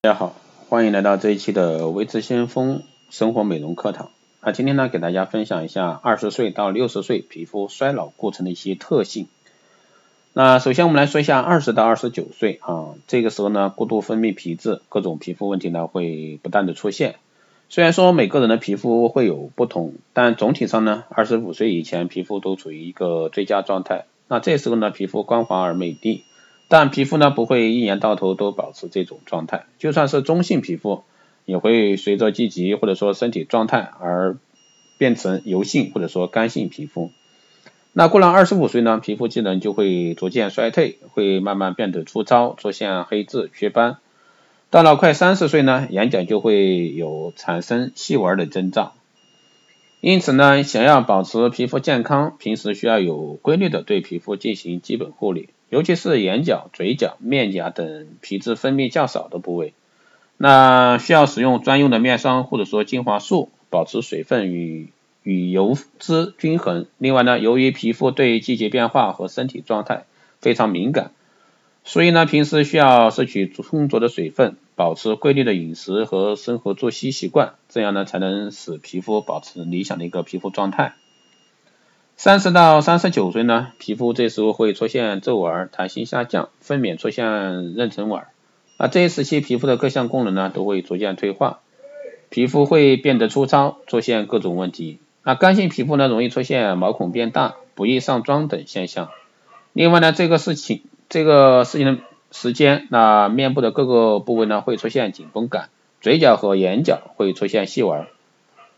大家好，欢迎来到这一期的维持先锋生活美容课堂。那今天呢，给大家分享一下二十岁到六十岁皮肤衰老过程的一些特性。那首先我们来说一下二十到二十九岁啊，这个时候呢，过度分泌皮质，各种皮肤问题呢会不断的出现。虽然说每个人的皮肤会有不同，但总体上呢，二十五岁以前皮肤都处于一个最佳状态。那这时候呢，皮肤光滑而美丽。但皮肤呢不会一年到头都保持这种状态，就算是中性皮肤，也会随着季节或者说身体状态而变成油性或者说干性皮肤。那过了二十五岁呢，皮肤机能就会逐渐衰退，会慢慢变得粗糙，出现黑痣、雀斑。到了快三十岁呢，眼角就会有产生细纹的征兆。因此呢，想要保持皮肤健康，平时需要有规律的对皮肤进行基本护理。尤其是眼角、嘴角、面颊等皮脂分泌较少的部位，那需要使用专用的面霜或者说精华素，保持水分与与油脂均衡。另外呢，由于皮肤对季节变化和身体状态非常敏感，所以呢，平时需要摄取充足的水分，保持规律的饮食和生活作息习惯，这样呢，才能使皮肤保持理想的一个皮肤状态。三十到三十九岁呢，皮肤这时候会出现皱纹、弹性下降、分娩出现妊娠纹，啊，这一时期皮肤的各项功能呢都会逐渐退化，皮肤会变得粗糙，出现各种问题。那干性皮肤呢，容易出现毛孔变大、不易上妆等现象。另外呢，这个事情这个事情的时间，那面部的各个部位呢会出现紧绷感，嘴角和眼角会出现细纹。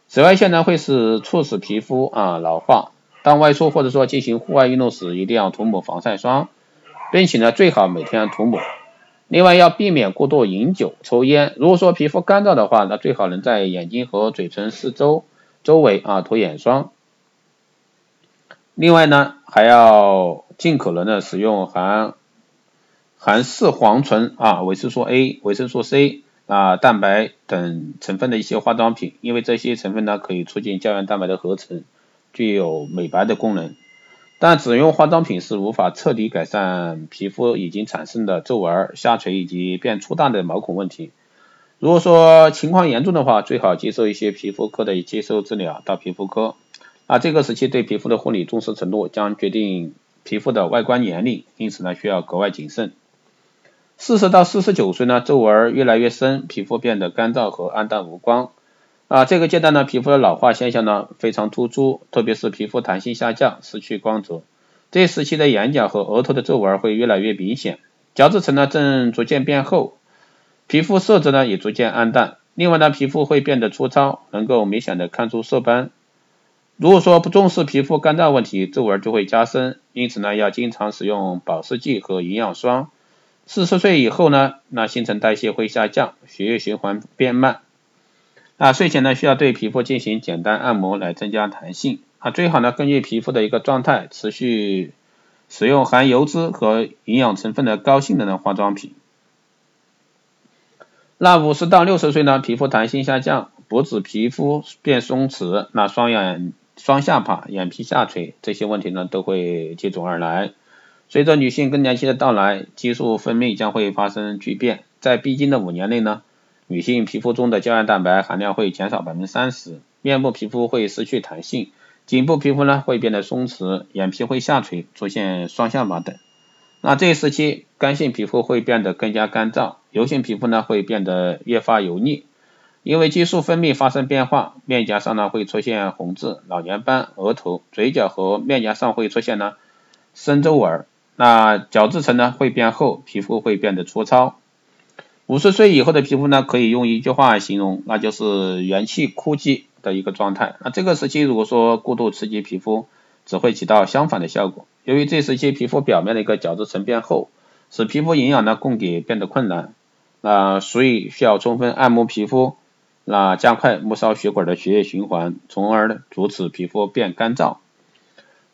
紫外线呢会使促使皮肤啊老化。当外出或者说进行户外运动时，一定要涂抹防晒霜，并且呢最好每天涂抹。另外要避免过度饮酒、抽烟。如果说皮肤干燥的话，那最好能在眼睛和嘴唇四周周围啊涂眼霜。另外呢还要尽可能的使用含含视黄醇啊、维生素 A、维生素 C 啊、蛋白等成分的一些化妆品，因为这些成分呢可以促进胶原蛋白的合成。具有美白的功能，但只用化妆品是无法彻底改善皮肤已经产生的皱纹、下垂以及变粗大的毛孔问题。如果说情况严重的话，最好接受一些皮肤科的接受治疗，到皮肤科。啊，这个时期对皮肤的护理重视程度将决定皮肤的外观年龄，因此呢需要格外谨慎。四十到四十九岁呢，皱纹越来越深，皮肤变得干燥和暗淡无光。啊，这个阶段呢，皮肤的老化现象呢非常突出，特别是皮肤弹性下降，失去光泽。这时期的眼角和额头的皱纹会越来越明显，角质层呢正逐渐变厚，皮肤色泽呢也逐渐暗淡。另外呢，皮肤会变得粗糙，能够明显的看出色斑。如果说不重视皮肤干燥问题，皱纹就会加深。因此呢，要经常使用保湿剂和营养霜。四十岁以后呢，那新陈代谢会下降，血液循环变慢。啊，睡前呢需要对皮肤进行简单按摩来增加弹性啊，最好呢根据皮肤的一个状态持续使用含油脂和营养成分的高性能的化妆品。那五十到六十岁呢，皮肤弹性下降，脖子皮肤变松弛，那双眼、双下巴、眼皮下垂这些问题呢都会接踵而来。随着女性更年期的到来，激素分泌将会发生巨变，在必经的五年内呢。女性皮肤中的胶原蛋白含量会减少百分之三十，面部皮肤会失去弹性，颈部皮肤呢会变得松弛，眼皮会下垂，出现双下巴等。那这一时期，干性皮肤会变得更加干燥，油性皮肤呢会变得越发油腻，因为激素分泌发生变化，面颊上呢会出现红痣、老年斑，额头、嘴角和面颊上会出现呢深皱纹，那角质层呢会变厚，皮肤会变得粗糙。五十岁以后的皮肤呢，可以用一句话形容，那就是元气枯竭的一个状态。那这个时期如果说过度刺激皮肤，只会起到相反的效果。由于这时期皮肤表面的一个角质层变厚，使皮肤营养呢供给变得困难，那所以需要充分按摩皮肤，那加快末梢血管的血液循环，从而阻止皮肤变干燥。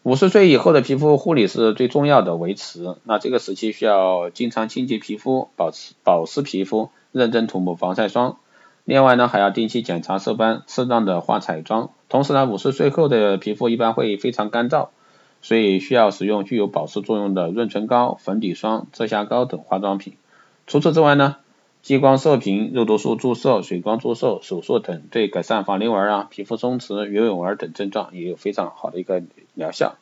五十岁以后的皮肤护理是最重要的维持，那这个时期需要经常清洁皮肤，保持保湿皮肤，认真涂抹防晒霜。另外呢，还要定期检查色斑，适当的化彩妆。同时呢，五十岁后的皮肤一般会非常干燥，所以需要使用具有保湿作用的润唇膏、粉底霜、遮瑕膏等化妆品。除此之外呢，激光射频、肉毒素注射、水光注射、手术等，对改善法令纹啊、皮肤松弛、鱼尾纹等症状也有非常好的一个疗效。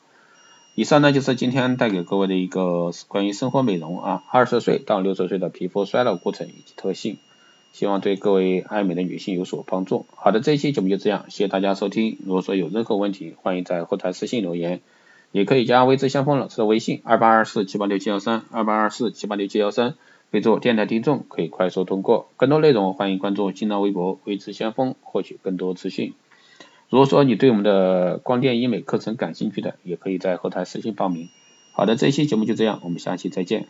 以上呢就是今天带给各位的一个关于生活美容啊，二十岁到六十岁的皮肤衰老过程以及特性，希望对各位爱美的女性有所帮助。好的，这一期节目就这样，谢谢大家收听。如果说有任何问题，欢迎在后台私信留言，也可以加微之相锋老师的微信二八二四七八六七幺三二八二四七八六七幺三。备注电台听众可以快速通过，更多内容欢迎关注新浪微博微知先锋获取更多资讯。如果说你对我们的光电医美课程感兴趣的，也可以在后台私信报名。好的，这一期节目就这样，我们下期再见。